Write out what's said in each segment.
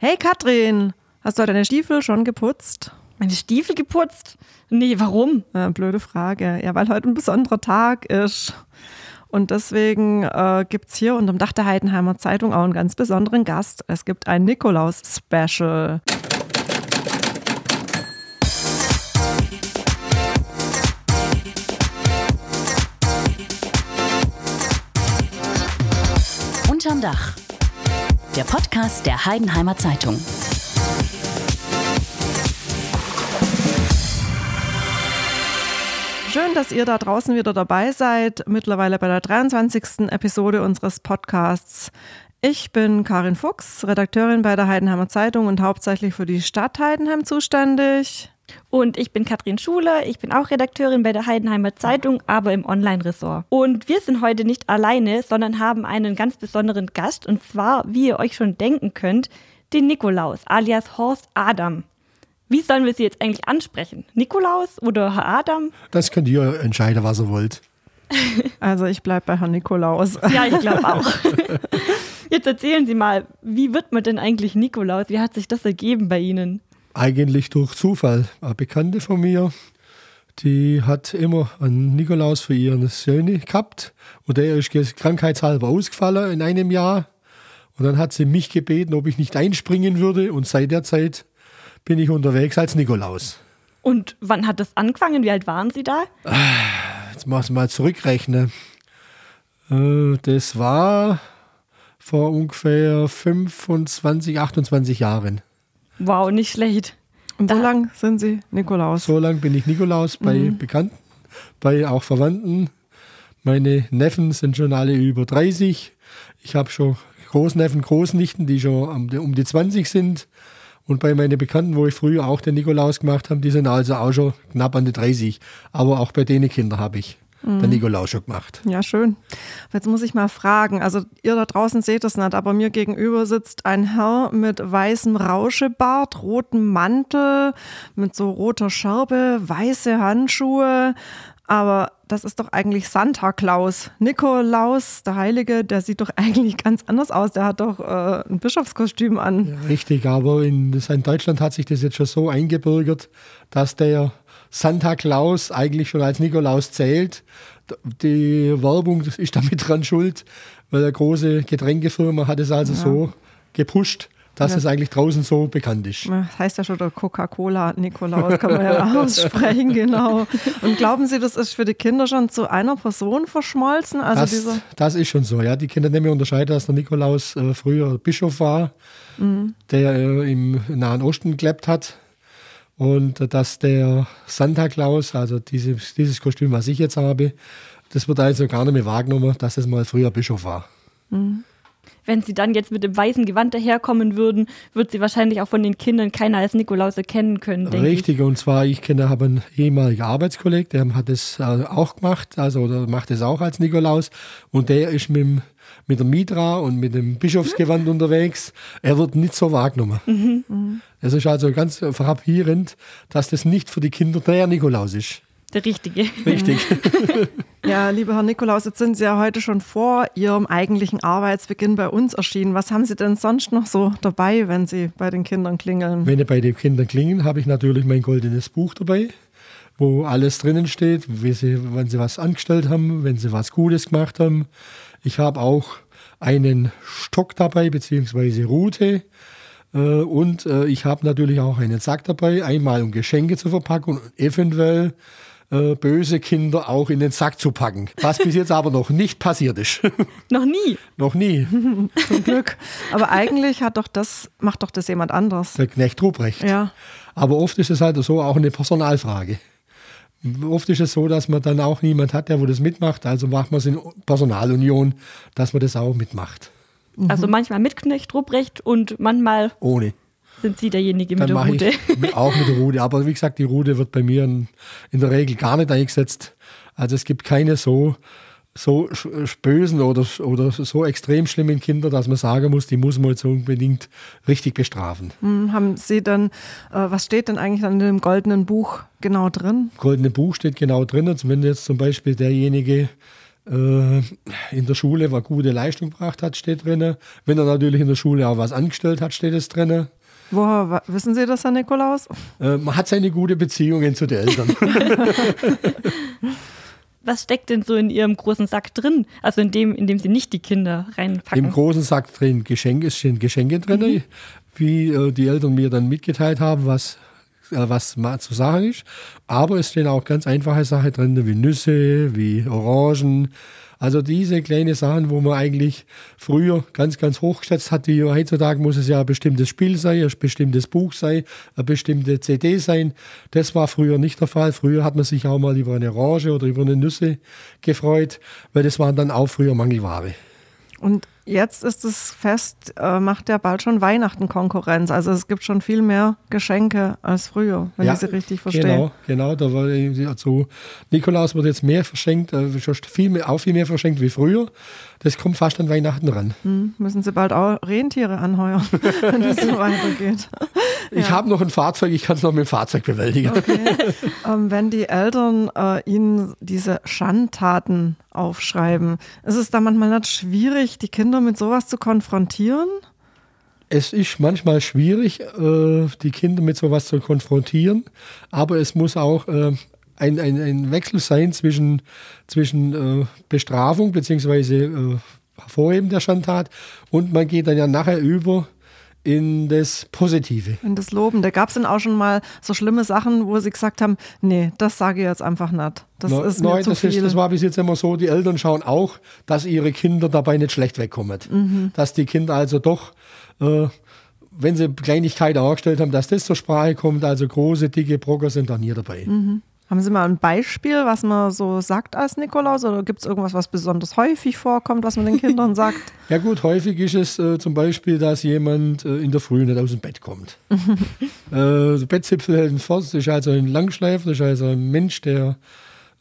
Hey Katrin, hast du deine Stiefel schon geputzt? Meine Stiefel geputzt? Nee, warum? Äh, blöde Frage. Ja, weil heute ein besonderer Tag ist. Und deswegen äh, gibt es hier unterm Dach der Heidenheimer Zeitung auch einen ganz besonderen Gast. Es gibt ein Nikolaus-Special. Unterm Dach. Der Podcast der Heidenheimer Zeitung. Schön, dass ihr da draußen wieder dabei seid, mittlerweile bei der 23. Episode unseres Podcasts. Ich bin Karin Fuchs, Redakteurin bei der Heidenheimer Zeitung und hauptsächlich für die Stadt Heidenheim zuständig. Und ich bin Katrin Schuler, ich bin auch Redakteurin bei der Heidenheimer Zeitung, aber im Online-Ressort. Und wir sind heute nicht alleine, sondern haben einen ganz besonderen Gast und zwar, wie ihr euch schon denken könnt, den Nikolaus alias Horst Adam. Wie sollen wir sie jetzt eigentlich ansprechen? Nikolaus oder Herr Adam? Das könnt ihr entscheiden, was ihr wollt. Also ich bleibe bei Herrn Nikolaus. Ja, ich glaube auch. Jetzt erzählen Sie mal, wie wird man denn eigentlich Nikolaus? Wie hat sich das ergeben bei Ihnen? Eigentlich durch Zufall. Eine Bekannte von mir, die hat immer einen Nikolaus für ihren Söhne gehabt und der ist krankheitshalber ausgefallen in einem Jahr. Und dann hat sie mich gebeten, ob ich nicht einspringen würde und seit der Zeit bin ich unterwegs als Nikolaus. Und wann hat das angefangen? Wie alt waren Sie da? Jetzt machst du mal zurückrechnen. Äh, Das war vor ungefähr 25, 28 Jahren. Wow, nicht schlecht. Und so lang sind Sie Nikolaus. So lange bin ich Nikolaus bei Bekannten, bei auch Verwandten. Meine Neffen sind schon alle über 30. Ich habe schon Großneffen, Großnichten, die schon um die, um die 20 sind. Und bei meinen Bekannten, wo ich früher auch den Nikolaus gemacht habe, die sind also auch schon knapp an die 30. Aber auch bei denen Kinder habe ich den Nikolaus schon gemacht. Ja, schön. Jetzt muss ich mal fragen, also ihr da draußen seht es nicht, aber mir gegenüber sitzt ein Herr mit weißem Rauschebart, rotem Mantel, mit so roter Schärpe, weiße Handschuhe. Aber das ist doch eigentlich Santa Claus. Nikolaus, der Heilige, der sieht doch eigentlich ganz anders aus. Der hat doch äh, ein Bischofskostüm an. Richtig, aber in, in Deutschland hat sich das jetzt schon so eingebürgert, dass der Santa Claus eigentlich schon als Nikolaus zählt. Die Werbung das ist damit dran schuld, weil eine große Getränkefirma hat es also so gepusht, dass es eigentlich draußen so bekannt ist. Das heißt ja schon der Coca-Cola Nikolaus, kann man ja aussprechen, genau. Und glauben Sie, das ist für die Kinder schon zu einer Person verschmolzen? Also Das, das ist schon so, ja. Die Kinder nehmen unterscheiden, dass der Nikolaus äh, früher Bischof war, der äh, im Nahen Osten gelebt hat. Und dass der Santa Claus, also dieses, dieses Kostüm, was ich jetzt habe, das wird also gar nicht mehr wahrgenommen, dass es mal früher Bischof war. Wenn Sie dann jetzt mit dem weißen Gewand daherkommen würden, wird Sie wahrscheinlich auch von den Kindern keiner als Nikolaus erkennen können, Richtig, und zwar, ich kenne, habe einen ehemaligen Arbeitskollegen, der hat das äh, auch gemacht, also oder macht es auch als Nikolaus. Und der ist mit, dem, mit der Mitra und mit dem Bischofsgewand unterwegs. Er wird nicht so wahrgenommen. Es ist also ganz frappierend, dass das nicht für die Kinder der Nikolaus ist. Der Richtige. Richtig. ja, lieber Herr Nikolaus, jetzt sind Sie ja heute schon vor Ihrem eigentlichen Arbeitsbeginn bei uns erschienen. Was haben Sie denn sonst noch so dabei, wenn Sie bei den Kindern klingeln? Wenn ich bei den Kindern klingen, habe ich natürlich mein goldenes Buch dabei, wo alles drinnen steht, wie sie, wenn sie was angestellt haben, wenn sie was Gutes gemacht haben. Ich habe auch einen Stock dabei, beziehungsweise Rute. Äh, Und äh, ich habe natürlich auch einen Sack dabei, einmal um Geschenke zu verpacken und eventuell äh, böse Kinder auch in den Sack zu packen. Was bis jetzt aber noch nicht passiert ist. Noch nie. noch nie. Zum Glück. Aber eigentlich hat doch das, macht doch das jemand anders. Der Knecht Ruprecht. Ja. Aber oft ist es halt so auch eine Personalfrage. Oft ist es so, dass man dann auch niemand hat, der wo das mitmacht. Also macht man es in Personalunion, dass man das auch mitmacht. Also manchmal mit Knecht Ruprecht und manchmal Ohne. Sind Sie derjenige mit Dann der Rute. ich auch mit der Rude. Aber wie gesagt, die Rude wird bei mir in, in der Regel gar nicht eingesetzt. Also es gibt keine so, so bösen oder, oder so extrem schlimmen Kinder, dass man sagen muss, die muss man jetzt unbedingt richtig bestrafen. Hm, Haben Sie denn, äh, was steht denn eigentlich an dem goldenen Buch genau drin? Goldene Buch steht genau drin. Also wenn jetzt zum Beispiel derjenige äh, in der Schule was gute Leistung gebracht hat, steht drin. Wenn er natürlich in der Schule auch was angestellt hat, steht es drin. Woher wissen Sie das, Herr Nikolaus? Äh, man hat seine gute Beziehungen zu den Eltern. Was steckt denn so in Ihrem großen Sack drin? Also in dem, in dem Sie nicht die Kinder reinpacken. Im großen Sack drin Geschenke, es sind Geschenke drin, wie äh, die Eltern mir dann mitgeteilt haben, was, äh, was mal zu sagen ist. Aber es stehen auch ganz einfache Sachen drin, wie Nüsse, wie Orangen. Also diese kleinen Sachen, wo man eigentlich früher ganz, ganz hochgeschätzt hat, die heutzutage muss es ja ein bestimmtes Spiel sein, ein bestimmtes Buch sein, eine bestimmte CD sein. Das war früher nicht der Fall. Früher hat man sich auch mal über eine Orange oder über eine Nüsse gefreut, weil das waren dann auch früher Mangelware. Und jetzt ist das Fest, äh, macht ja bald schon Weihnachten Konkurrenz. Also es gibt schon viel mehr Geschenke als früher, wenn ich sie richtig verstehe. Genau, genau. Da war, also Nikolaus wird jetzt mehr verschenkt, äh, schon viel mehr, auch viel mehr verschenkt wie früher. Das kommt fast an Weihnachten ran. Hm, müssen Sie bald auch Rentiere anheuern, wenn das so weitergeht. Ich habe noch ein Fahrzeug, ich kann es noch mit dem Fahrzeug bewältigen. Ähm, wenn die Eltern äh, Ihnen diese Schandtaten aufschreiben, ist es da manchmal nicht schwierig, die Kinder mit sowas zu konfrontieren? Es ist manchmal schwierig, äh, die Kinder mit sowas zu konfrontieren, aber es muss auch äh, ein, ein, ein Wechsel sein zwischen, zwischen äh, Bestrafung bzw. Hervorheben der Schandtat und man geht dann ja nachher über in das Positive. In das Loben. Da gab es denn auch schon mal so schlimme Sachen, wo Sie gesagt haben, nee, das sage ich jetzt einfach nicht. Das No- ist mir nein, zu das, viel. ist, das war bis jetzt immer so, die Eltern schauen auch, dass ihre Kinder dabei nicht schlecht wegkommen. Mhm. Dass die Kinder also doch, äh, wenn sie Kleinigkeiten angestellt haben, dass das zur Sprache kommt, also große, dicke Brocker sind da nie dabei. Mhm. Haben Sie mal ein Beispiel, was man so sagt als Nikolaus? Oder gibt es irgendwas, was besonders häufig vorkommt, was man den Kindern sagt? Ja gut, häufig ist es äh, zum Beispiel, dass jemand äh, in der Früh nicht aus dem Bett kommt. äh, der Bettzipfel hält fort, das ist also ein Langschleifer, das ist also ein Mensch, der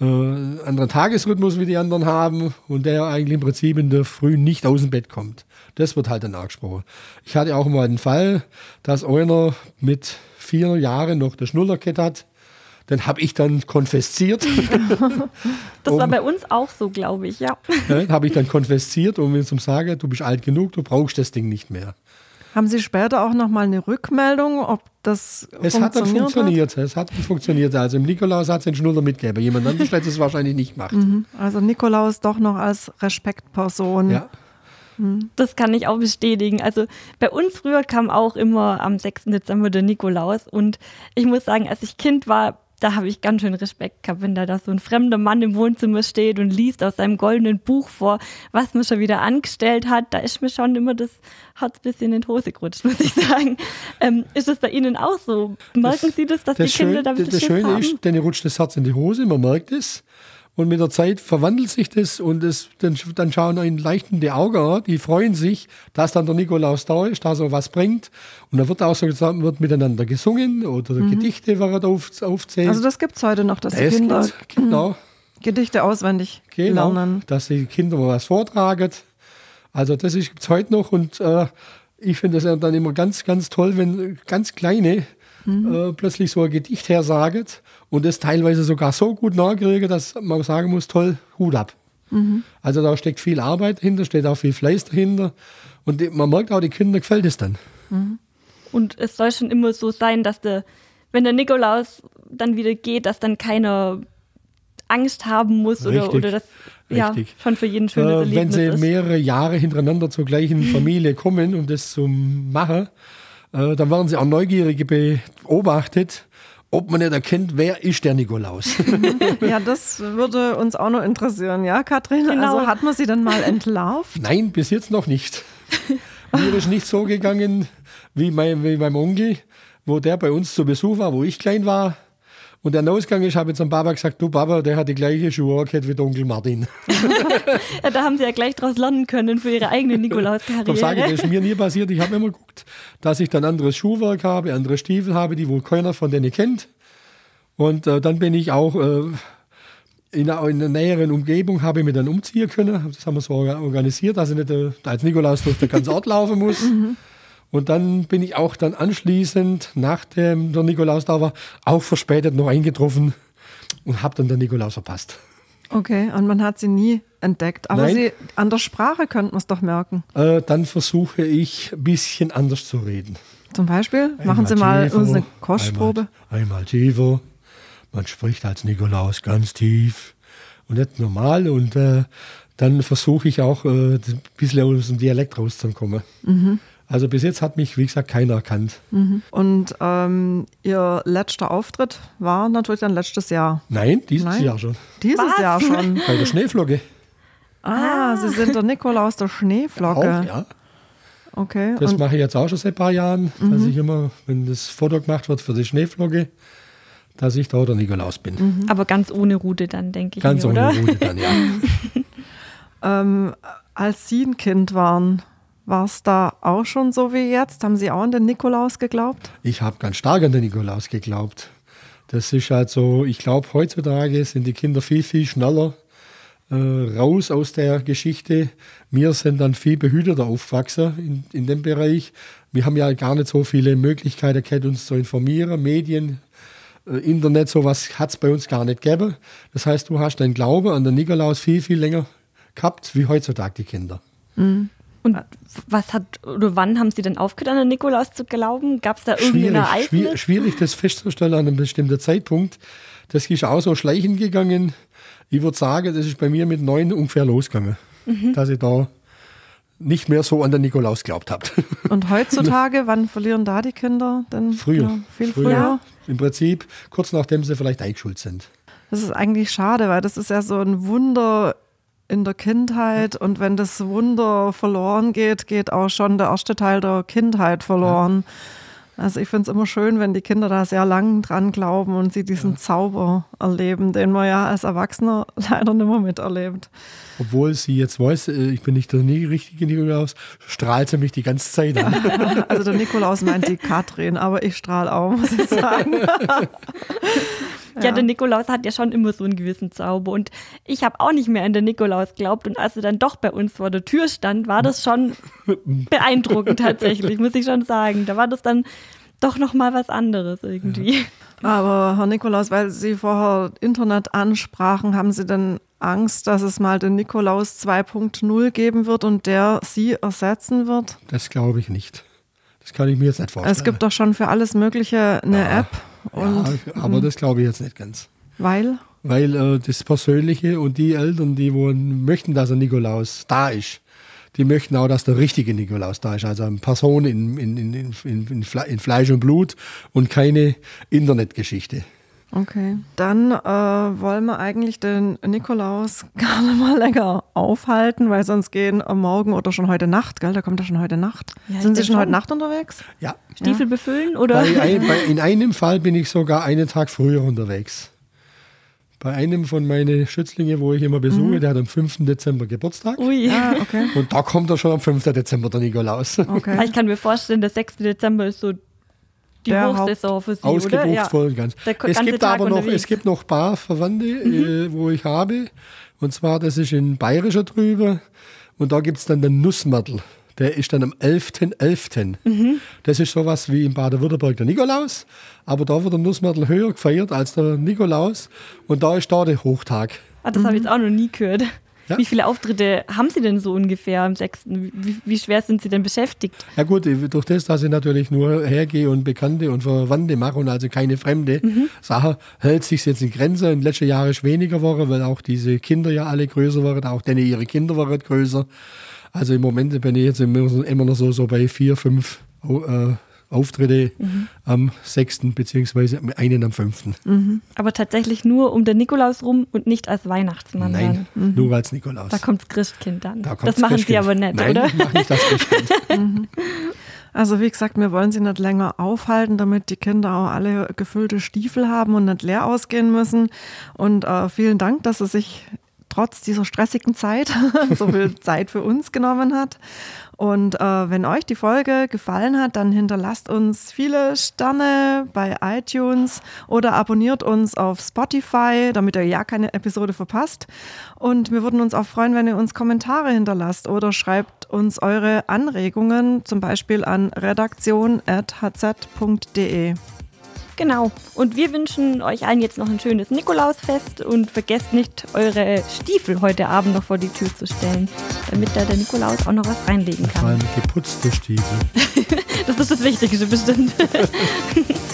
äh, einen anderen Tagesrhythmus wie die anderen haben und der eigentlich im Prinzip in der Früh nicht aus dem Bett kommt. Das wird halt dann angesprochen. Ich hatte auch mal einen Fall, dass einer mit vier Jahren noch der Schnullerkett hat. Den habe ich dann konfisziert. Das war Um- bei uns auch so, glaube ich, ja. ja, habe ich dann konfisziert, um ihm zu sagen, du bist alt genug, du brauchst das Ding nicht mehr. Haben Sie später auch noch mal eine Rückmeldung, ob das Es hat dann funktioniert funktioniert. Es hat dann funktioniert. Also im Nikolaus hat es den Schnuller mitgegeben. Jemand anderes hätte es wahrscheinlich nicht gemacht. Hat? Also Nikolaus doch noch als Respektperson. Ja. Das kann ich auch bestätigen. Also bei uns früher kam auch immer am 6. Dezember der Nikolaus und ich muss sagen, als ich Kind war, da habe ich ganz schön Respekt gehabt, wenn da, da so ein fremder Mann im Wohnzimmer steht und liest aus seinem goldenen Buch vor, was man schon wieder angestellt hat. Da ist mir schon immer das Herz ein bisschen in die Hose gerutscht, muss ich sagen. Ähm, ist das bei Ihnen auch so? Merken Sie das, dass Das, die Kinder Schön, da ein das, bisschen das Schöne haben? ist, denen rutscht das Herz in die Hose, man merkt es. Und mit der Zeit verwandelt sich das und es, dann, dann schauen ihnen leichten die Augen an, die freuen sich, dass dann der Nikolaus da ist, dass er was bringt. Und dann wird auch so zusammen, wird miteinander gesungen oder Gedichte werden auf, aufzählt. Also das gibt es heute noch, dass die Es Kinder gibt- genau. Gedichte auswendig Genau, lernen. dass die Kinder was vortragen. Also das gibt es heute noch und äh, ich finde das dann immer ganz, ganz toll, wenn ganz Kleine äh, plötzlich so ein Gedicht hersagen und das teilweise sogar so gut nachkriegen, dass man sagen muss, toll, Hut ab. Also da steckt viel Arbeit dahinter, steht auch viel Fleiß dahinter und die, man merkt auch, die Kinder gefällt es dann. Und es soll schon immer so sein, dass der, wenn der Nikolaus dann wieder geht, dass dann keiner Angst haben muss oder, Richtig, oder das ja, richtig. schon für jeden schönes Äh, wenn Erlebnis sie ist. mehrere Jahre hintereinander zur gleichen Familie kommen, um das zu machen, äh, dann werden sie auch Neugierige beobachtet, ob man nicht erkennt, wer ist der Nikolaus. Ja, das würde uns auch noch interessieren, ja, Katrin? Genau. Also hat man sie dann mal entlarvt? Nein, bis jetzt noch nicht. Mir ist nicht so gegangen wie mein, wie meinem Onkel, wo der bei uns zu Besuch war, wo ich klein war. Und der Ausgang ist, habe ich zum Papa gesagt, du Papa, der hat die gleiche Schuhe wie der Onkel Martin. Ja, da haben sie ja gleich draus lernen können für ihre eigene Darum sage ich, Nikolaus-Karriere. das ist mir nie passiert. Ich habe immer geguckt, dass ich dann anderes Schuhwerk habe, andere Stiefel habe, die wohl keiner von denen kennt. Und äh, dann bin ich auch äh, in, einer, in einer näheren Umgebung, habe ich mir dann umziehen können. Das haben wir so orga- organisiert, dass ich nicht äh, als Nikolaus durch den ganzen Ort laufen muss. Und dann bin ich auch dann anschließend, nachdem der Nikolaus da war, auch verspätet noch eingetroffen und habe dann den Nikolaus verpasst. Okay, und man hat sie nie entdeckt. Aber Nein. Sie, an der Sprache könnte man es doch merken. Äh, dann versuche ich ein bisschen anders zu reden. Zum Beispiel, machen Sie mal tiefer, uns eine Kostprobe. Einmal, einmal tiefer. Man spricht als Nikolaus ganz tief und nicht normal. Und äh, dann versuche ich auch äh, ein bisschen aus dem Dialekt rauszukommen. Mhm. Also bis jetzt hat mich, wie gesagt, keiner erkannt. Und ähm, Ihr letzter Auftritt war natürlich dann letztes Jahr. Nein, dieses Nein? Jahr schon. Dieses Was? Jahr schon. Bei der Schneeflocke. Ah, Sie sind der Nikolaus der Schneeflocke. Auch, ja. Okay. Das Und, Mhm. mache ich jetzt auch schon seit ein paar Jahren, dass ich immer, wenn das Foto gemacht wird für die Schneeflocke, dass ich da der Nikolaus bin. Mhm. Aber ganz ohne Rute dann, denke ich Ganz mir, ohne oder? Rute dann, ja. ähm, als Sie ein Kind waren, war es da auch schon so wie jetzt? Haben Sie auch an den Nikolaus geglaubt? Ich habe ganz stark an den Nikolaus geglaubt. Das ist halt so, ich glaube, heutzutage sind die Kinder viel, viel schneller äh, raus aus der Geschichte. Wir sind dann viel behüteter aufgewachsen in, in dem Bereich. Wir haben ja gar nicht so viele Möglichkeiten gehabt, uns zu informieren. Medien, äh, Internet, sowas hat es bei uns gar nicht gegeben. Das heißt, du hast deinen Glauben an den Nikolaus viel, viel länger gehabt, wie heutzutage die Kinder. Und was hat oder wann haben Sie denn aufgehört, an den Nikolaus zu glauben? Gab es da irgendein schwierig, Ereignis? schwierig, schwierig, das festzustellen an einem bestimmten Zeitpunkt. Das ist auch so schleichend gegangen. Ich würde sagen, das ist bei mir mit neun ungefähr losgegangen, Mhm. dass ich da nicht mehr so an den Nikolaus glaubt habe. Und heutzutage, wann verlieren da die Kinder? Denn, Früher. Ja, viel früher. Im Prinzip kurz nachdem sie vielleicht eingeschult sind. Das ist eigentlich schade, weil das ist ja so ein Wunder in der Kindheit und wenn das Wunder verloren geht, geht auch schon der erste Teil der Kindheit verloren. Also ich finde es immer schön, wenn die Kinder da sehr lang dran glauben und sie diesen Zauber erleben, den man ja als Erwachsener leider nicht mehr miterlebt. Obwohl sie jetzt weiß, äh, ich bin nicht der richtige Nikolaus, strahlt sie mich die ganze Zeit an. Also der Nikolaus meint die Katrin, aber ich strahle auch, muss ich sagen. Ja, der Nikolaus hat ja schon immer so einen gewissen Zauber. Und ich habe auch nicht mehr an den Nikolaus geglaubt. Und als er dann doch bei uns vor der Tür stand, war das schon beeindruckend tatsächlich, muss ich schon sagen. Da war das dann doch nochmal was anderes irgendwie. Aber Herr Nikolaus, weil Sie vorher Internet ansprachen, haben Sie denn Angst, dass es mal den Nikolaus 2.0 geben wird und der Sie ersetzen wird? Das glaube ich nicht. Das kann ich mir jetzt nicht vorstellen. Es gibt doch schon für alles Mögliche eine Ja. App. Und ja, aber das glaube ich jetzt nicht ganz. weil? Weil äh, das Persönliche und die Eltern, die wollen, möchten, dass ein Nikolaus da ist, die möchten auch, dass der richtige Nikolaus da ist. Also eine Person in, in, in, in Fleisch und Blut und keine Internetgeschichte. Okay. Dann äh, wollen wir eigentlich den Nikolaus gar nicht mal länger aufhalten, weil sonst gehen am Morgen oder schon heute Nacht, gell? Da kommt er schon heute Nacht. Ja, Sind Sie schon heute. Nacht unterwegs? Ja. Stiefel befüllen oder? Bei ein, bei, in einem Fall bin ich sogar einen Tag früher unterwegs. Bei einem von meinen Schützlinge, wo ich immer besuche, der hat am 5. Dezember Geburtstag. Ui. Ah, okay. Und da kommt er schon am 5. Dezember, der Nikolaus. okay. Ich kann mir vorstellen, der 6. Dezember ist so die Der Hochsaison für Sie, Ausgebucht oder? Ja. voll und ganz. Es gibt Tag aber noch, unterwegs. es gibt noch ein paar Verwandte, äh, wo ich habe. Und zwar, das ist in Bayerischer drüber. Und da gibt es dann den Nussmörtel. Der ist dann am 11.11. Mhm. Das ist sowas wie in Baden-Württemberg der Nikolaus. Aber da wird der Nussmörtel höher gefeiert als der Nikolaus. Und da ist da der Hochtag. Ah, das habe ich jetzt auch noch nie gehört. Ja. Wie viele Auftritte haben Sie denn so ungefähr am 6.? Wie, wie schwer sind Sie denn beschäftigt? Ja gut, durch das, dass ich natürlich nur hergehe und Bekannte und Verwandte mache und also keine fremde Sache, hält sich jetzt in Grenze. In den letzten Jahren ist weniger geworden, weil auch diese Kinder ja alle größer waren, auch denn ihre Kinder waren größer. Also im Moment bin ich jetzt immer, immer noch so, so bei vier, fünf äh, Auftritte am 6. beziehungsweise einen am 5. Aber tatsächlich nur um den Nikolaus rum und nicht als Weihnachtsmann Nein, dann. nur als Nikolaus. Da kommt das Christkind dann. Da das machen Sie Christkind. aber nicht, Nein, oder? ich mache nicht das Christkind. Also wie gesagt, wir wollen sie nicht länger aufhalten, damit die Kinder auch alle gefüllte Stiefel haben und nicht leer ausgehen müssen. Und äh, vielen Dank, dass sie sich trotz dieser stressigen Zeit so viel Zeit für uns genommen hat. Und äh, wenn euch die Folge gefallen hat, dann hinterlasst uns viele Sterne bei iTunes oder abonniert uns auf Spotify, damit ihr ja keine Episode verpasst. Und wir würden uns auch freuen, wenn ihr uns Kommentare hinterlasst oder schreibt uns eure Anregungen, zum Beispiel an redaktion.hz.de. Genau. Und wir wünschen euch allen jetzt noch ein schönes Nikolausfest und vergesst nicht, eure Stiefel heute Abend noch vor die Tür zu stellen, damit da der Nikolaus auch noch was reinlegen Vor kann. allem geputzte Stiefel. Das ist das Wichtigste bestimmt.